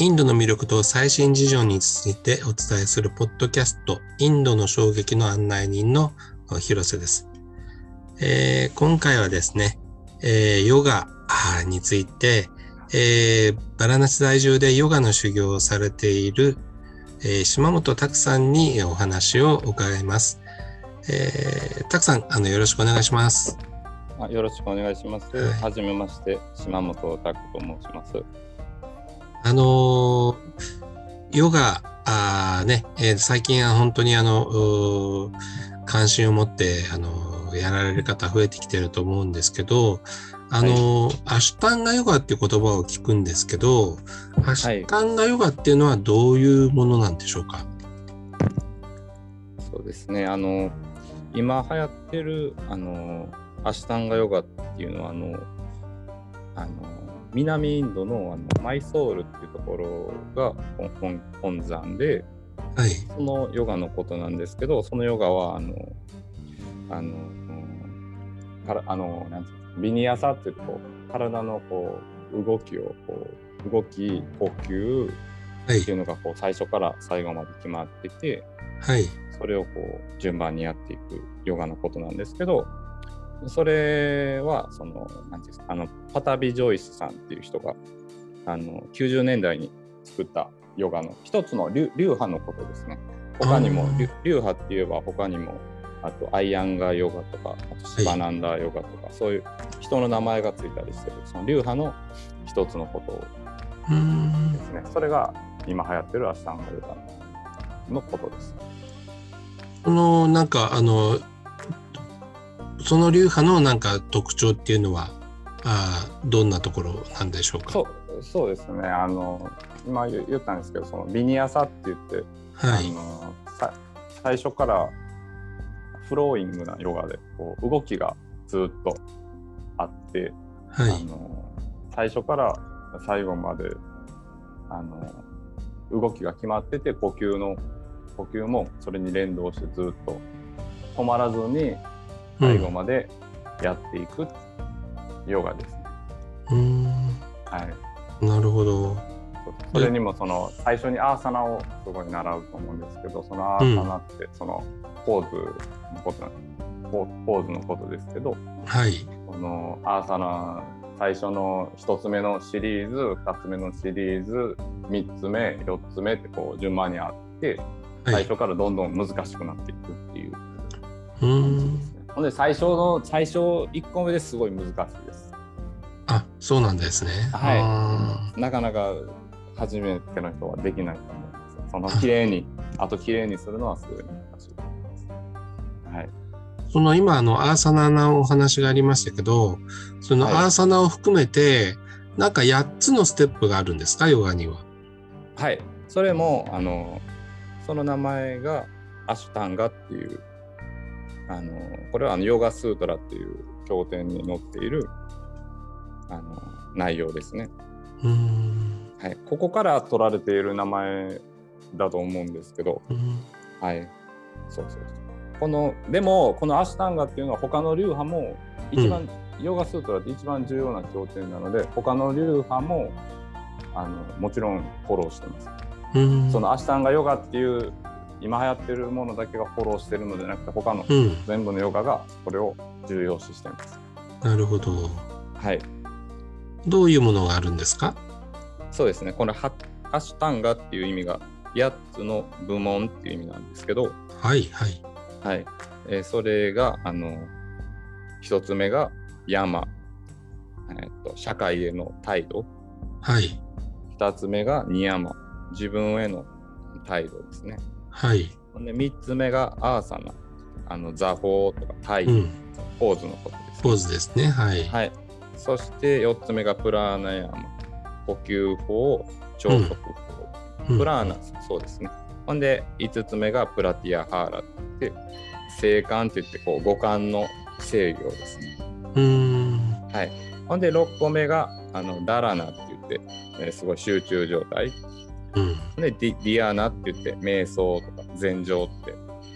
インドの魅力と最新事情についてお伝えするポッドキャスト、インドの衝撃の案内人の広瀬です。えー、今回はですね、えー、ヨガについて、えー、バラナシ在住でヨガの修行をされている、えー、島本拓さんにお話を伺います。えー、拓さん、あのよろしくお願いします。あよろしくお願いします。はじ、めまして、島本拓と申します。あのー、ヨガ、あね、えー、最近は本当にあの、関心を持って、あの、やられる方増えてきてると思うんですけど、あの、はい、アシュタンガヨガっていう言葉を聞くんですけど、アシュタンガヨガっていうのはどういうものなんでしょうか、はい、そうですね、あの、今流行ってる、あの、アシュタンガヨガっていうのは、あの、あの、南インドのあのマイソールっていうところが本本山で、はい、そのヨガのことなんですけどそのヨガはあのあのからあのなんていうビニヤサっていうとこう体のこう動きをこう動き呼吸っていうのがこう最初から最後まで決まってて、はい、それをこう順番にやっていくヨガのことなんですけどそれはその何ていうんですかあのパタビ・ジョイスさんっていう人があの90年代に作ったヨガの一つの流派のことですね。他にも流派って言えば他にもあとアイアンガーヨガとかあとシバナンダーヨガとか、はい、そういう人の名前がついたりしてるその流派の一つのことですね。それが今流行ってるアシタンガヨガのことです。このなんかあのその流派のなんか特徴っていうのはあどんなところなんでしょうか？そうそうですね。あの今言ったんですけどそのビニアサって言って、はい、あの最初からフローイングなヨガでこう動きがずっとあって、はい、あの最初から最後まであの動きが決まってて呼吸の呼吸もそれに連動してずっと止まらずに最後までやっていくヨガですね。うん、はい、なるほど。それにもその最初にアーサナをすごい習うと思うんですけどそのアーサナってそのポーズのことポーズのことですけど、はい、このアーサナ最初の1つ目のシリーズ2つ目のシリーズ3つ目4つ目ってこう順番にあって最初からどんどん難しくなっていくっていう。感じですね。ほんで最初の最初1個目ですごい難しいです。あそうなんですね。はい。なかなか初めての人はできないと思うんですよ。その綺麗にあと綺麗にするのはすごい難しいと思います。はい。その今あのアーサナのお話がありましたけど、そのアーサナを含めて、はい、なんか8つのステップがあるんですか？ヨガには。はい。それもあのその名前がアシュタンガっていうあのこれはあのヨガスートラっていう経典に載っているあの内容ですね。はい、ここから取られている名前だと思うんですけど、はい、そうそうそう。このでもこのアシュタンガっていうのは他の流派も一番、うん、ヨガスートラって一番重要な経典なので他の流派もあのもちろんフォローしてます。そのアシュタンガヨガっていう今流行ってるものだけがフォローしてるのではなくて他の全部のヨガがこれを重要視してます。うん、なるほど。はい。どういうものがあるんですか？そうですね。このハッシュタンガっていう意味が8つの部門っていう意味なんですけど、はいはい。はい。えー、それが、あの、1つ目が山、えーと、社会への態度。はい。2つ目がニヤマ、自分への態度ですね。はい。で3つ目がアーサナ、あの座法とか体、うん、ポーズのことです、ね、ポーズですね。はい。はい。そして4つ目がプラーナヤマ、呼吸法、朝食法、うん、プラーナ、そうですね。ほんで5つ目がプラティアハーラって静観って言ってこう五感の制御ですね。うんはい。ほんで6個目があのダラナって言って、えー、すごい集中状態。うん、でディディアナって言って瞑想とか禅情って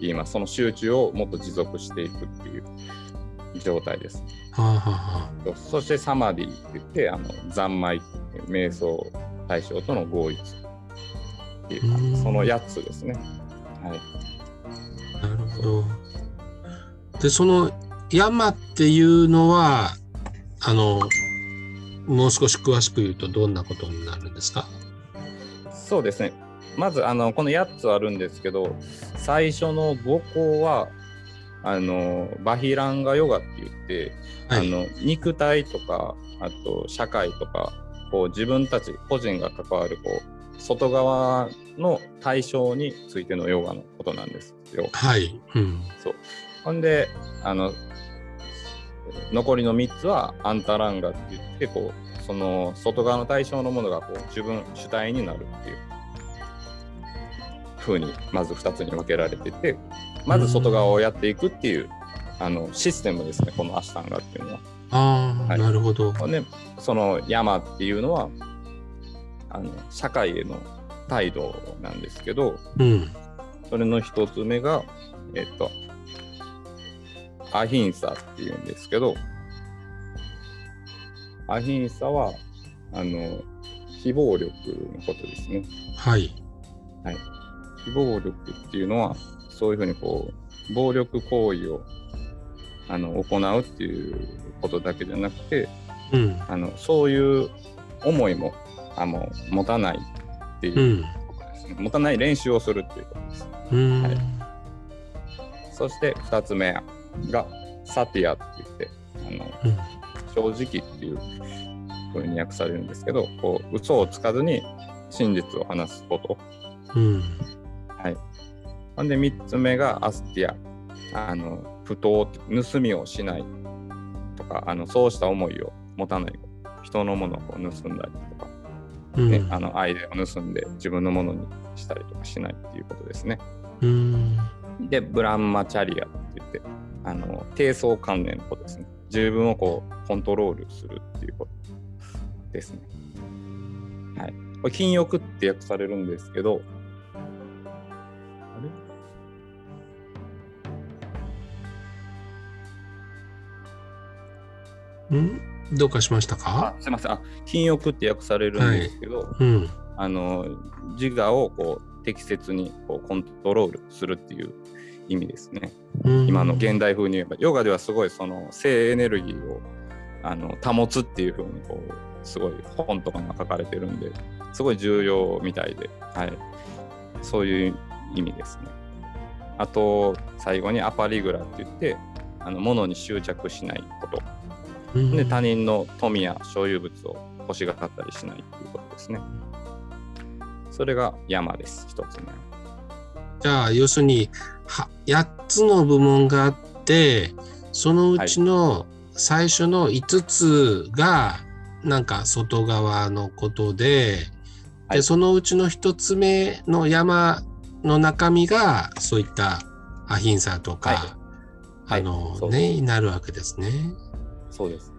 言いますその集中をもっと持続していくっていう状態です。はあはあ、そしてサマディって言ってあの三昧瞑想対象との合一っていうかうんその8つですね。はい。なるほど。で、その山っていうのは、あの、もう少し詳しく言うとどんなことになるんですか？そうですね。まずあのこの8つあるんですけど最初の5項はあのバヒランガヨガって言って、はい。あの肉体とかあと社会とかこう自分たち個人が関わるこう外側の対象についてのヨガのことなんですよ。はい。うん。そうほんであの残りの3つはアンタランガって言ってこうその外側の対象のものがこう自分主体になるっていう風にまず2つに分けられててまず外側をやっていくっていうあのシステムですねこのアシタンガっていうのは。ああ、はいなるほど。でその山っていうのはあの社会への態度なんですけどうん。それの1つ目がえっとアヒンサっていうんですけどアヒンサはあの非暴力のことですね。はい。非暴力っていうのはそういうふうにこう暴力行為をあの行うっていうことだけじゃなくてうん。あのそういう思いもあの持たないってう。いうんことですね、持たない練習をするっていうことですうん。はいそして2つ目がサティアって言ってあのうん。正直っていうふうに訳されるんですけどこう嘘をつかずに真実を話すことうん。はい。ほんで3つ目がアスティア。あの、不当、盗みをしないとか、あのそうした思いを持たない。人のものを盗んだりとか、うん。ねあのアイデアを盗んで自分のものにしたりとかしないっていうことですね。うん。で、ブランマチャリアって言って、あの低層関連のことですね。自分をこうコントロールするっていうことですね。はい。これ、禁欲って訳されるんですけど、あれ？うん？どうかしましたあかすみませんあ禁欲って訳されるんですけど、うん。あの自我をこう適切にこうコントロールするっていう意味ですね。うん今の現代風に言えばヨガではすごいその性エネルギーをあの保つっていう風にこうすごい本とかが書かれてるんですごい重要みたいで、はい、そういう意味ですね。あと最後にアパリグラって言ってあの物に執着しないことうんで他人の富や所有物を欲しがったりしないっていうことですね。それが山です、一つ目。じゃあ、要するに、は8つの部門があって、そのうちの最初の5つが、なんか外側のことで、で、はい。そのうちの1つ目の山の中身が、そういったアヒンサとか、はい。あの、そうね、になるわけですね。そうです。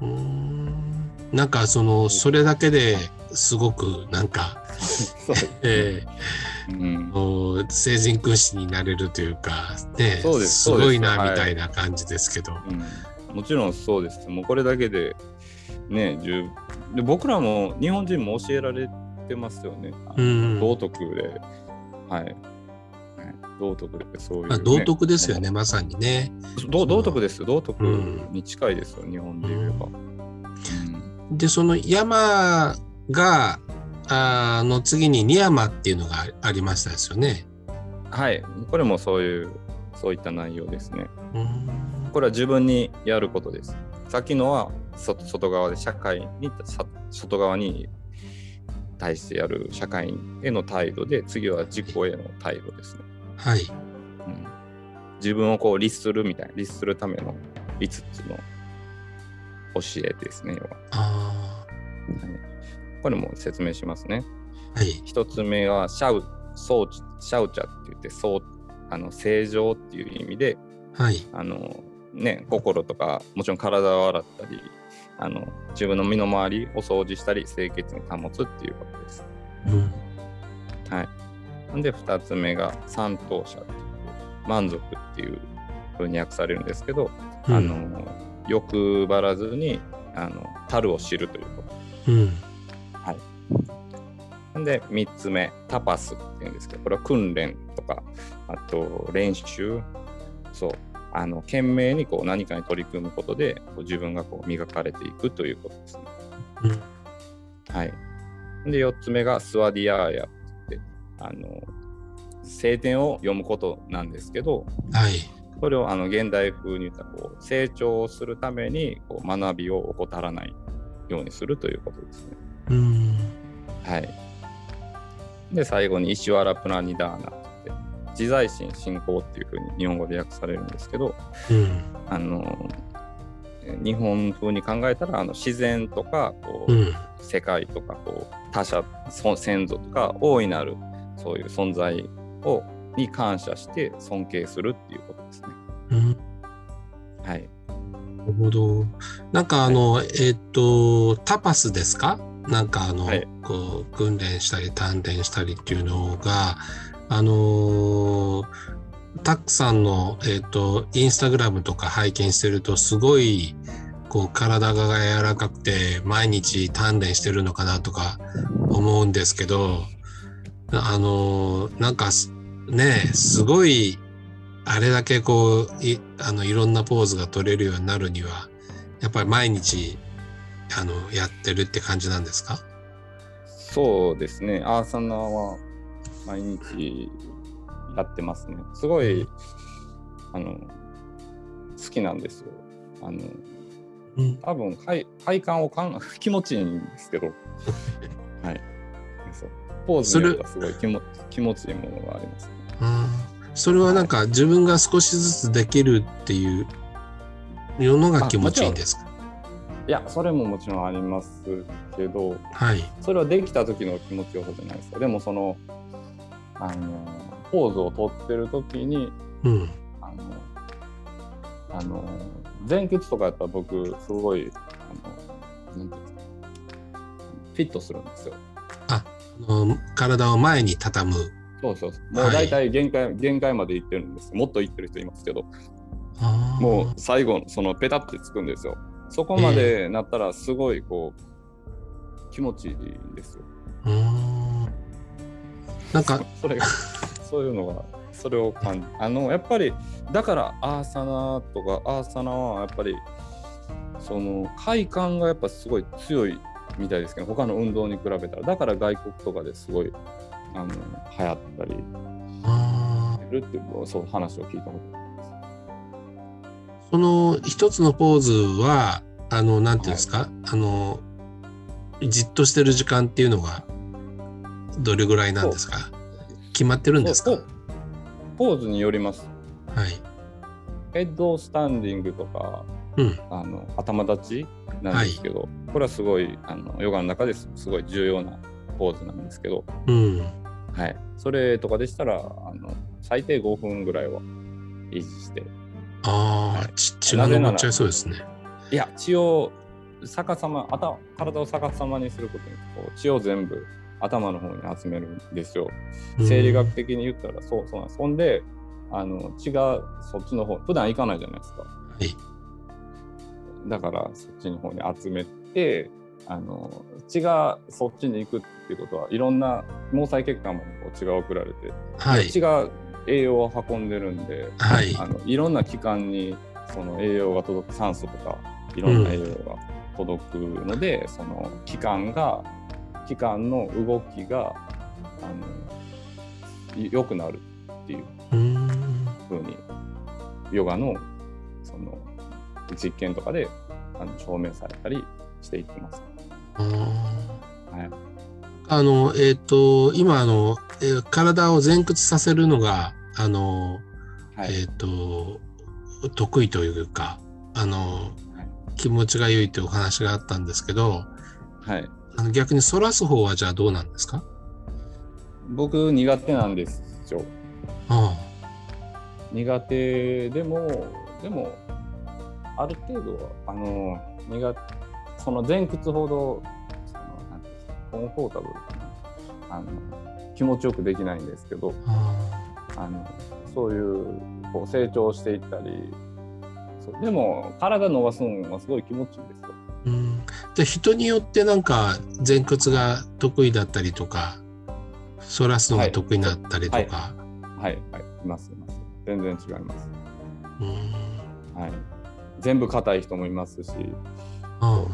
うーん。なんかその、それだけですごくなんか、そう。えうんー、もう成人君子になれるというか、ね、そうですすごいなみたいな感じですけど。うん、もちろんそうです。もうこれだけで、ね、十で僕らも日本人も教えられてますよね。道徳で、はい。ね道徳でそういう、ねまあ、道徳ですよね、まさにね。ど道徳ですよ。道徳うんに近いですよ、日本で言えば。うんで、その山が、あーの次にニヤマっていうのがありましたですよね。はい。これもそういう、そういった内容ですね。うんこれは自分にやることです。さっきのは外外側で社会にさ外側に対してやる社会への態度で次は自己への態度ですね。はい。うん、自分をこう律するみたいな律するための5つの教えですね。要はあこれも説明しますね。ーはい。1つ目はシャウシャウチャって言ってそうあの正常っていう意味ではい。あのね、心とかもちろん体を洗ったりあの自分の身の回りを掃除したり清潔に保つっていうことです。うんはい、で2つ目が三等者っていう満足っていうふうに訳されるんですけど、うんあの欲張らずにあの樽を知るということ。うんで、3つ目、タパスっていうんですけど、これは訓練とか、あと練習、そう、あの懸命にこう何かに取り組むことで、こう自分がこう磨かれていくということですね。うんはい。で、4つ目がスワディアーヤって言って、あの、聖典を読むことなんですけど、はい。それをあの現代風に言ったらこう成長するためにこう学びを怠らないようにするということですね。うん。はい。で、最後に石原プラニダーナって自在心信仰っていうふうに日本語で訳されるんですけど、うん。あの、日本風に考えたらあの自然とかこう、うん。世界とかこう他者そ先祖とか大いなるそういう存在をに感謝して尊敬するっていうことですね。うん。はい。なるほど。なんかあの、えっ、と、タパスですか？なんかあの、はい。こう、訓練したり鍛錬したりっていうのが、あのータックさんの、えっ、と、インスタグラムとか拝見してると、すごい、こう、体が柔らかくて、毎日鍛錬してるのかなとか思うんですけど、あのーなんかす、ねえ、すごい、あれだけこういあのいろんなポーズが取れるようになるにはやっぱり毎日あのやってるって感じなんですか？そうですね。アーサナは毎日やってますね。すごい、あの、好きなんですよ。あの、うん多分快快感をかん 気持ちいいんですけど、はい。そうポーズによってはすごい気も気持ちいいものがありますね。それはなんか自分が少しずつできるっていうのが気持ちいいんですか？いや、それももちろんありますけど、はい。それはできた時の気持ちよさじゃないですか。でもその、あの、ポーズをとってる時に、うん。あの、あの前屈とかやったら僕、すごい、あの、なんていうんですか、フィットするんですよ。あの体を前に畳む。そうそうそう。もはいう大体限界、限界までいってるんです。もっといってる人いますけど、もう最後、そのペタってつくんですよ。そこまでなったら、すごいこう、気持ちいいんですよ。なんか、それが、そういうのが、それを感じ、あの、やっぱり、だから、アーサナとか、アーサナはやっぱり、その、快感がやっぱすごい強いみたいですけど、他の運動に比べたら、だから外国とかですごい、あの、流行ったり。するっていう、そう話を聞いたこと。その一つのポーズは、あの、なんていうんですか、あの、じっとしてる時間っていうのが、どれぐらいなんですか？決まってるんですか？ポポーズによります。はい。ヘッドスタンディングとか、うん。あの頭立ちなんですけど、これはすごいあのヨガの中ですすごい重要なポーズなんですけど、うん。はい、それとかでしたらあの最低5分ぐらいは維持してああ、血が上っちゃいそうですね。いや血を逆さま頭体を逆さまにすることにこう血を全部頭の方に集めるんですよ。うん生理学的に言ったらそうそうなんです。ほんであの血がそっちの方普段行かないじゃないですか。はい。だからそっちの方に集めてあの血がそっちに行くっていうことはいろんな毛細血管までこう血が送られて、はい。血が栄養を運んでるんで、はい。あのいろんな器官にその栄養が届く酸素とかいろんな栄養が届くので、その器官が器官の動きがあのい良くなるっていううーん。ふうにヨガのその実験とかであの証明されたりしていってます。はい、あの、えっ、と、今、あの、えー体を前屈させるのが、あの、はい。えっ、と、得意というか、あの、はい。気持ちが良いというお話があったんですけど、はい、あの逆に反らす方はじゃあどうなんですか？僕苦手なんですよ。あ。苦手でもでもある程度はあの苦その前屈ほどそのなんていうんですかコンフォータブルかな。あの気持ちよくできないんですけどあのそういうこう成長していったりそうでも体伸ばすのはすごい気持ちいいですよ。ーうん、で人によってなんか前屈が得意だったりとか、反らすのが得意だったりとか。はいはい、いますいます。全然違います。はい。全部硬い人もいますし、あ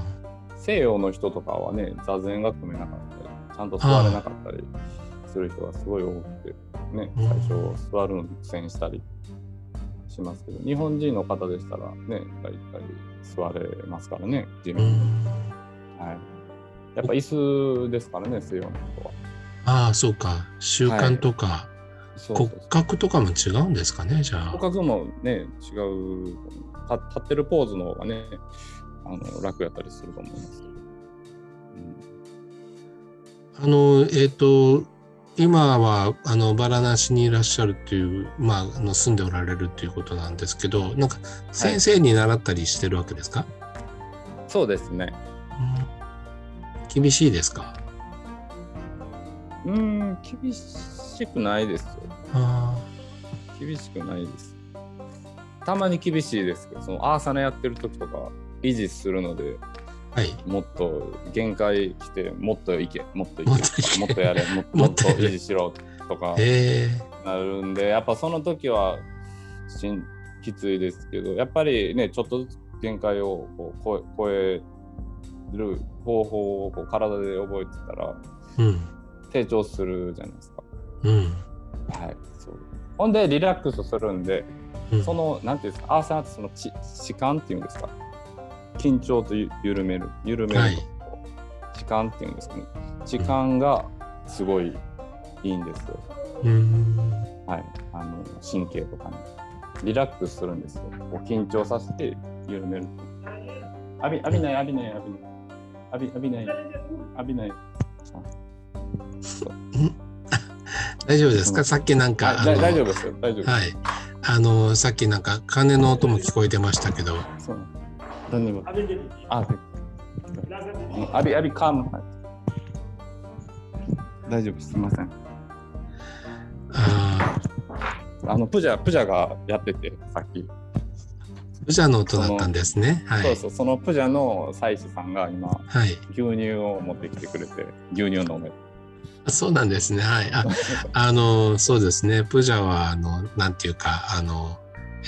西洋の人とかはね、座禅が組めなかったり、ちゃんと座れなかったりする人がすごい多くて、ね、うん最初座るのに苦戦したりしますけど、日本人の方でしたらね、大体座れますからね、地う面に。んはい。やっぱ椅子ですからね、西洋の人は。ああ、そうか。習慣とか、骨そうそうそう格とかも違うんですかね、じゃあ骨。格もね、違う。た立ってるポーズの方がね、あの楽やったりすると思いますけど。あの、えっ、と、今は、あの、バラナシにいらっしゃるっていう、まあ、あの住んでおられるっていうことなんですけど、なんか、先生に習ったりしてるわけですか、うんそうですね。うん厳しいですか？うーん、厳しくないですよ。あ厳しくないです。たまに厳しいですけど、そのアーサナやってる時とか維持するので、あ、はい。もっと限界来て、もっといけ、もっといけ、もっといけもっとやれ、もっともっと維持しろとかえなるんで、やっぱその時はしんきついですけど、やっぱりね、ちょっとずつ限界をこう超える方法をこう体で覚えてたら、えうん。成長するじゃないですか。うん。はい、そうほんでリラックスするんで、うんそのなんていうんですかアーサーってそのち弛緩っていうんですか緊張とゆ緩める緩める、はい。弛緩っていうんですかね。弛緩がすごいいいんですよ、うん。はい。あの神経とかに。リラックスするんですよ。こう緊張させて緩める浴び浴びない浴びない浴びない。浴び浴びない。浴びない。大丈夫ですか？さっきなんか、大丈夫ですよ。大丈夫はい。あの、さっきなんか、鐘の音も聞こえてましたけど、そう何もあ、でアビアビカーム。はい大丈夫です。すみません。ああ、あのプジャプジャがやっててさっき、ブジャの音だったんですね。はい。そうそうそのプジャの祭司さんが今はい。牛乳を持ってきてくれて牛乳飲め。あそうなんですね。はい。あ、あの、そうですね。プジャは、あの、なんていうか、あの、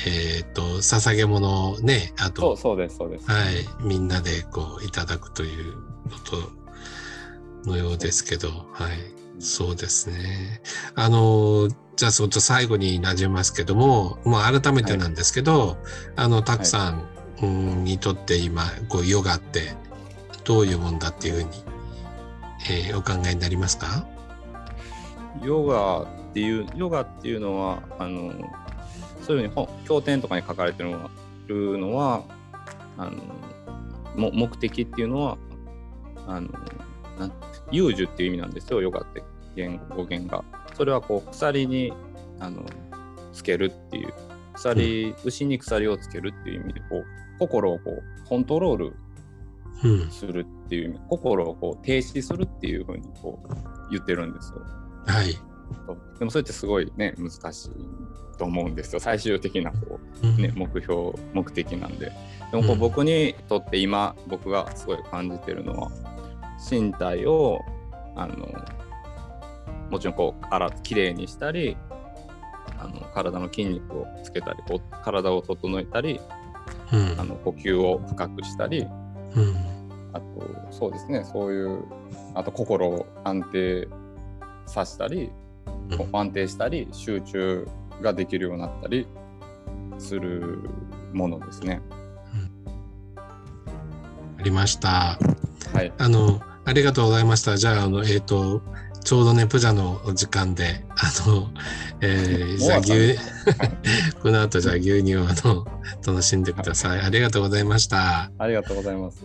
えっ、と、捧げ物をね、あそうと、そうですそうです。はい、みんなでこう、いただくということのようですけど、はい。そうですね。あの、じゃあ、ちょっと最後になじみますけども、まあ、改めてなんですけど、あの、たくさん、うんにとって今、こう、ヨガってどういうもんだっていうふうに、えーお考えになりますか？ヨガっていうヨガっていうのはあのそういうふうに本経典とかに書かれてるのはあの目的っていうのはあのな有樹っていう意味なんですよヨガって言語源が。それはこう鎖にあのつけるっていう鎖、牛に鎖をつけるっていう意味でこう心をこうコントロール。するっていう意味心をこう停止するっていうふうにこう言ってるんですよ。はい。でもそれってすごいね難しいと思うんですよ。最終的なこうね、目標目的なんで。でもこううん。僕にとって今僕がすごい感じてるのは身体をあのもちろんこう洗きれいにしたりあの体の筋肉をつけたりこう体を整えたりうん。あの呼吸を深くしたりうん。あとそうですねそういうあと心を安定させたり安定したり集中ができるようになったりするものですね。ありました。はい、あの、ありがとうございました。じゃあ、あの、えっ、と、ちょうどね、プジャのお時間で、あの、えー、じゃあ牛 この後じゃあ牛乳をあの楽しんでください。ありがとうございました。ありがとうございます。